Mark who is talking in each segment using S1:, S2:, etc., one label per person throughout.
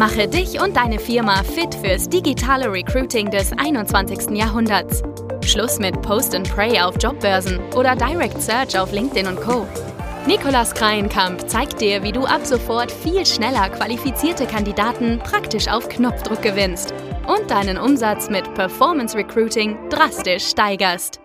S1: Mache dich und deine Firma fit fürs digitale Recruiting des 21. Jahrhunderts. Schluss mit Post and Pray auf Jobbörsen oder Direct Search auf LinkedIn und Co. Nikolas Kreienkamp zeigt dir, wie du ab sofort viel schneller qualifizierte Kandidaten praktisch auf Knopfdruck gewinnst und deinen Umsatz mit Performance Recruiting drastisch steigerst.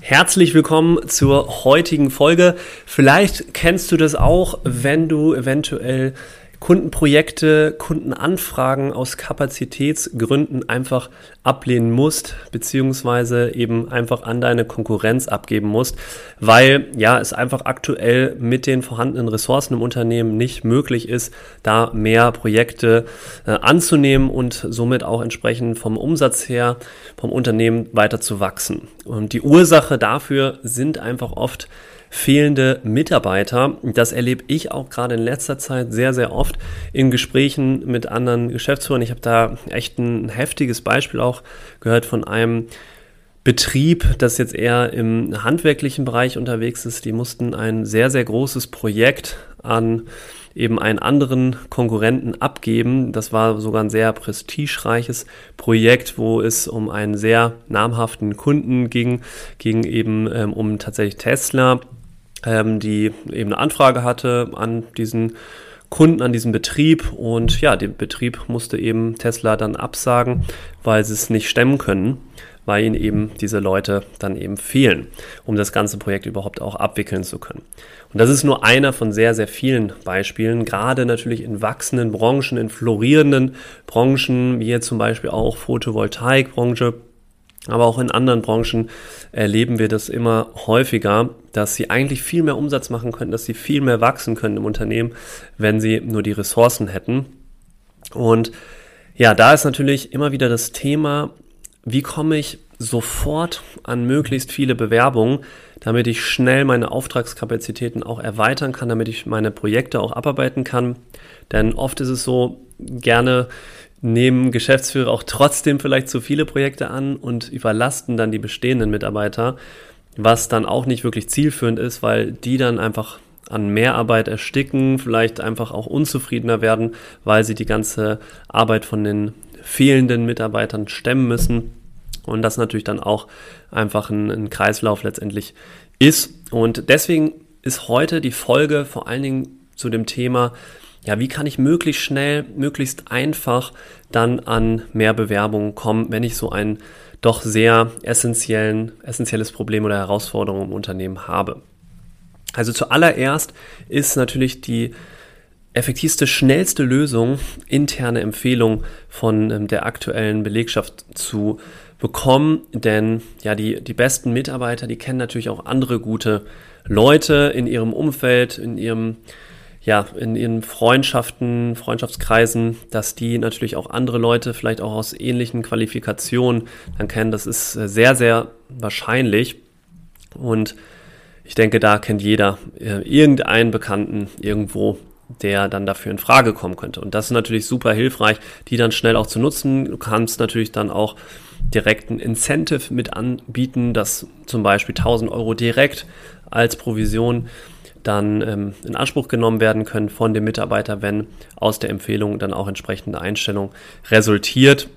S2: Herzlich willkommen zur heutigen Folge. Vielleicht kennst du das auch, wenn du eventuell Kundenprojekte, Kundenanfragen aus Kapazitätsgründen einfach ablehnen musst, beziehungsweise eben einfach an deine Konkurrenz abgeben musst, weil ja es einfach aktuell mit den vorhandenen Ressourcen im Unternehmen nicht möglich ist, da mehr Projekte äh, anzunehmen und somit auch entsprechend vom Umsatz her vom Unternehmen weiter zu wachsen. Und die Ursache dafür sind einfach oft fehlende Mitarbeiter. Das erlebe ich auch gerade in letzter Zeit sehr, sehr oft in Gesprächen mit anderen Geschäftsführern. Ich habe da echt ein heftiges Beispiel auch gehört von einem Betrieb, das jetzt eher im handwerklichen Bereich unterwegs ist. Die mussten ein sehr, sehr großes Projekt an eben einen anderen Konkurrenten abgeben. Das war sogar ein sehr prestigereiches Projekt, wo es um einen sehr namhaften Kunden ging, ging eben ähm, um tatsächlich Tesla ähm, die eben eine Anfrage hatte an diesen Kunden, an diesem Betrieb und ja, der Betrieb musste eben Tesla dann absagen, weil sie es nicht stemmen können, weil ihnen eben diese Leute dann eben fehlen, um das ganze Projekt überhaupt auch abwickeln zu können. Und das ist nur einer von sehr, sehr vielen Beispielen, gerade natürlich in wachsenden Branchen, in florierenden Branchen, wie jetzt zum Beispiel auch Photovoltaikbranche, aber auch in anderen Branchen erleben wir das immer häufiger, dass sie eigentlich viel mehr Umsatz machen könnten, dass sie viel mehr wachsen können im Unternehmen, wenn sie nur die Ressourcen hätten. Und ja, da ist natürlich immer wieder das Thema, wie komme ich sofort an möglichst viele Bewerbungen, damit ich schnell meine Auftragskapazitäten auch erweitern kann, damit ich meine Projekte auch abarbeiten kann. Denn oft ist es so, gerne nehmen Geschäftsführer auch trotzdem vielleicht zu viele Projekte an und überlasten dann die bestehenden Mitarbeiter, was dann auch nicht wirklich zielführend ist, weil die dann einfach an Mehrarbeit ersticken, vielleicht einfach auch unzufriedener werden, weil sie die ganze Arbeit von den fehlenden Mitarbeitern stemmen müssen. Und das natürlich dann auch einfach ein, ein Kreislauf letztendlich ist. Und deswegen ist heute die Folge vor allen Dingen zu dem Thema, ja, wie kann ich möglichst schnell, möglichst einfach dann an mehr Bewerbungen kommen, wenn ich so ein doch sehr essentiellen, essentielles Problem oder Herausforderung im Unternehmen habe. Also zuallererst ist natürlich die effektivste, schnellste Lösung, interne Empfehlung von ähm, der aktuellen Belegschaft zu bekommen, denn ja, die, die besten Mitarbeiter, die kennen natürlich auch andere gute Leute in ihrem Umfeld, in ihrem ja, in ihren Freundschaften, Freundschaftskreisen, dass die natürlich auch andere Leute vielleicht auch aus ähnlichen Qualifikationen dann kennen. Das ist äh, sehr, sehr wahrscheinlich. Und ich denke, da kennt jeder äh, irgendeinen Bekannten irgendwo, der dann dafür in Frage kommen könnte. Und das ist natürlich super hilfreich, die dann schnell auch zu nutzen. Du kannst natürlich dann auch direkt ein Incentive mit anbieten, dass zum Beispiel 1000 Euro direkt als Provision dann ähm, in Anspruch genommen werden können von dem Mitarbeiter, wenn aus der Empfehlung dann auch entsprechende Einstellung resultiert.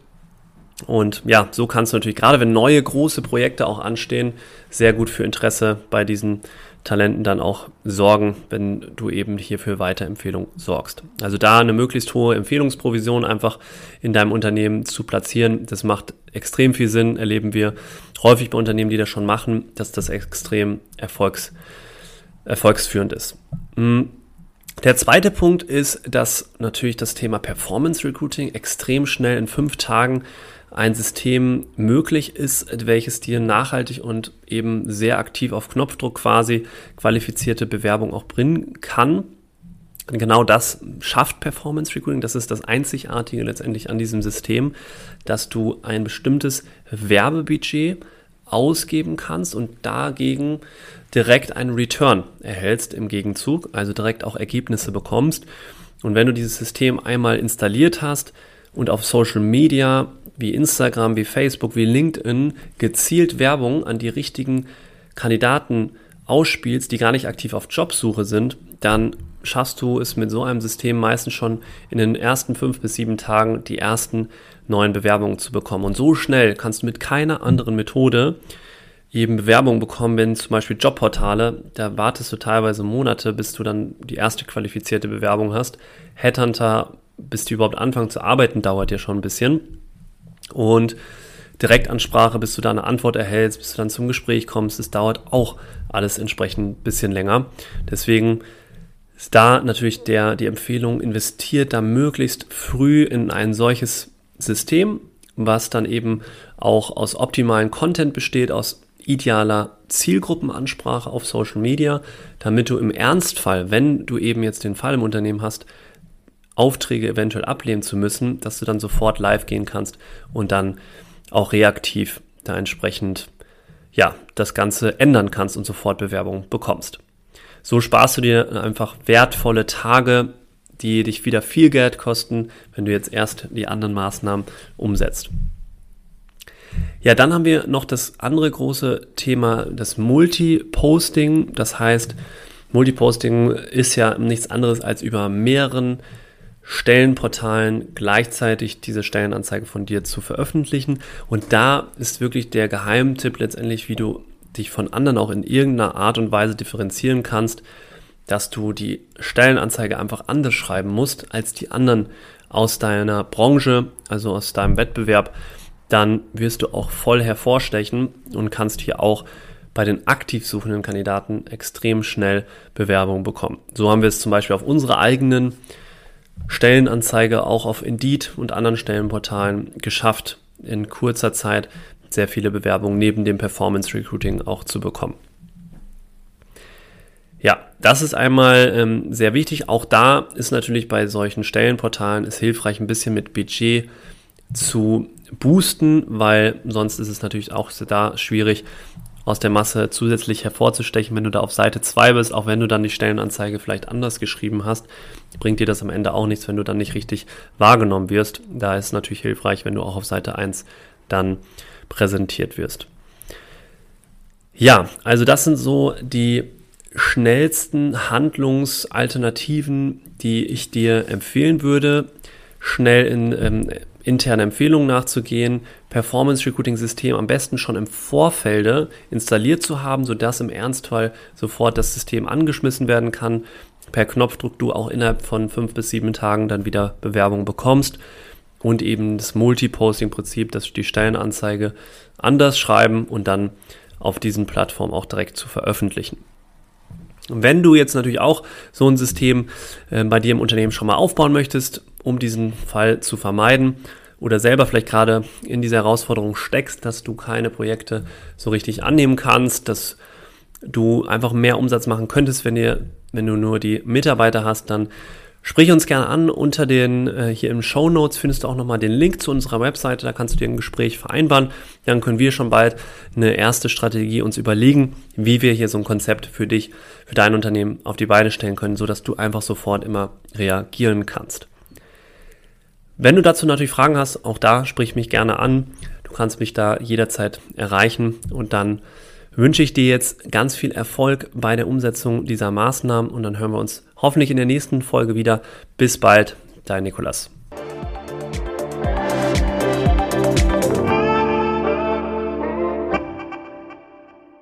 S2: Und ja, so kannst du natürlich, gerade wenn neue große Projekte auch anstehen, sehr gut für Interesse bei diesen Talenten dann auch sorgen, wenn du eben hier für Weiterempfehlung sorgst. Also da eine möglichst hohe Empfehlungsprovision einfach in deinem Unternehmen zu platzieren, das macht extrem viel Sinn, erleben wir häufig bei Unternehmen, die das schon machen, dass das extrem erfolgs erfolgsführend ist. Mm. Der zweite Punkt ist, dass natürlich das Thema Performance Recruiting extrem schnell in fünf Tagen ein System möglich ist, welches dir nachhaltig und eben sehr aktiv auf Knopfdruck quasi qualifizierte Bewerbung auch bringen kann. Genau das schafft Performance Recruiting. Das ist das Einzigartige letztendlich an diesem System, dass du ein bestimmtes Werbebudget ausgeben kannst und dagegen direkt einen Return erhältst im Gegenzug, also direkt auch Ergebnisse bekommst. Und wenn du dieses System einmal installiert hast und auf Social Media wie Instagram, wie Facebook, wie LinkedIn gezielt Werbung an die richtigen Kandidaten ausspielst, die gar nicht aktiv auf Jobsuche sind, dann schaffst du es mit so einem System meistens schon in den ersten fünf bis sieben Tagen die ersten neuen Bewerbungen zu bekommen. Und so schnell kannst du mit keiner anderen Methode eben Bewerbungen bekommen, wenn zum Beispiel Jobportale, da wartest du teilweise Monate, bis du dann die erste qualifizierte Bewerbung hast. Headhunter, bis die überhaupt anfangen zu arbeiten, dauert ja schon ein bisschen. Und Direktansprache, bis du da eine Antwort erhältst, bis du dann zum Gespräch kommst, das dauert auch alles entsprechend ein bisschen länger. Deswegen ist da natürlich der, die Empfehlung, investiert da möglichst früh in ein solches System, was dann eben auch aus optimalen Content besteht, aus idealer Zielgruppenansprache auf Social Media, damit du im Ernstfall, wenn du eben jetzt den Fall im Unternehmen hast, Aufträge eventuell ablehnen zu müssen, dass du dann sofort live gehen kannst und dann auch reaktiv da entsprechend ja, das Ganze ändern kannst und sofort Bewerbungen bekommst. So sparst du dir einfach wertvolle Tage, die dich wieder viel Geld kosten, wenn du jetzt erst die anderen Maßnahmen umsetzt. Ja, dann haben wir noch das andere große Thema, das Multiposting. Das heißt, Multiposting ist ja nichts anderes als über mehreren Stellenportalen gleichzeitig diese Stellenanzeige von dir zu veröffentlichen. Und da ist wirklich der Geheimtipp letztendlich, wie du dich von anderen auch in irgendeiner Art und Weise differenzieren kannst, dass du die Stellenanzeige einfach anders schreiben musst als die anderen aus deiner Branche, also aus deinem Wettbewerb, dann wirst du auch voll hervorstechen und kannst hier auch bei den aktiv suchenden Kandidaten extrem schnell Bewerbungen bekommen. So haben wir es zum Beispiel auf unserer eigenen Stellenanzeige auch auf Indeed und anderen Stellenportalen geschafft, in kurzer Zeit sehr viele Bewerbungen neben dem Performance Recruiting auch zu bekommen. Ja, das ist einmal ähm, sehr wichtig. Auch da ist natürlich bei solchen Stellenportalen es hilfreich, ein bisschen mit Budget zu boosten, weil sonst ist es natürlich auch da schwierig, aus der Masse zusätzlich hervorzustechen, wenn du da auf Seite 2 bist, auch wenn du dann die Stellenanzeige vielleicht anders geschrieben hast, bringt dir das am Ende auch nichts, wenn du dann nicht richtig wahrgenommen wirst. Da ist es natürlich hilfreich, wenn du auch auf Seite 1 dann präsentiert wirst. Ja, also das sind so die schnellsten Handlungsalternativen, die ich dir empfehlen würde, schnell in ähm, interne Empfehlungen nachzugehen, Performance Recruiting System am besten schon im Vorfelde installiert zu haben, sodass im Ernstfall sofort das System angeschmissen werden kann. Per Knopfdruck du auch innerhalb von fünf bis sieben Tagen dann wieder Bewerbung bekommst und eben das Multiposting-Prinzip, dass die Stellenanzeige anders schreiben und dann auf diesen Plattformen auch direkt zu veröffentlichen. Wenn du jetzt natürlich auch so ein System äh, bei dir im Unternehmen schon mal aufbauen möchtest, um diesen Fall zu vermeiden oder selber vielleicht gerade in dieser Herausforderung steckst, dass du keine Projekte so richtig annehmen kannst, dass du einfach mehr Umsatz machen könntest, wenn, ihr, wenn du nur die Mitarbeiter hast, dann Sprich uns gerne an unter den, äh, hier im Show Notes findest du auch nochmal den Link zu unserer Webseite, da kannst du dir ein Gespräch vereinbaren. Dann können wir schon bald eine erste Strategie uns überlegen, wie wir hier so ein Konzept für dich, für dein Unternehmen auf die Beine stellen können, sodass du einfach sofort immer reagieren kannst. Wenn du dazu natürlich Fragen hast, auch da sprich mich gerne an. Du kannst mich da jederzeit erreichen und dann wünsche ich dir jetzt ganz viel Erfolg bei der Umsetzung dieser Maßnahmen und dann hören wir uns hoffentlich in der nächsten Folge wieder. Bis bald, dein Nikolas.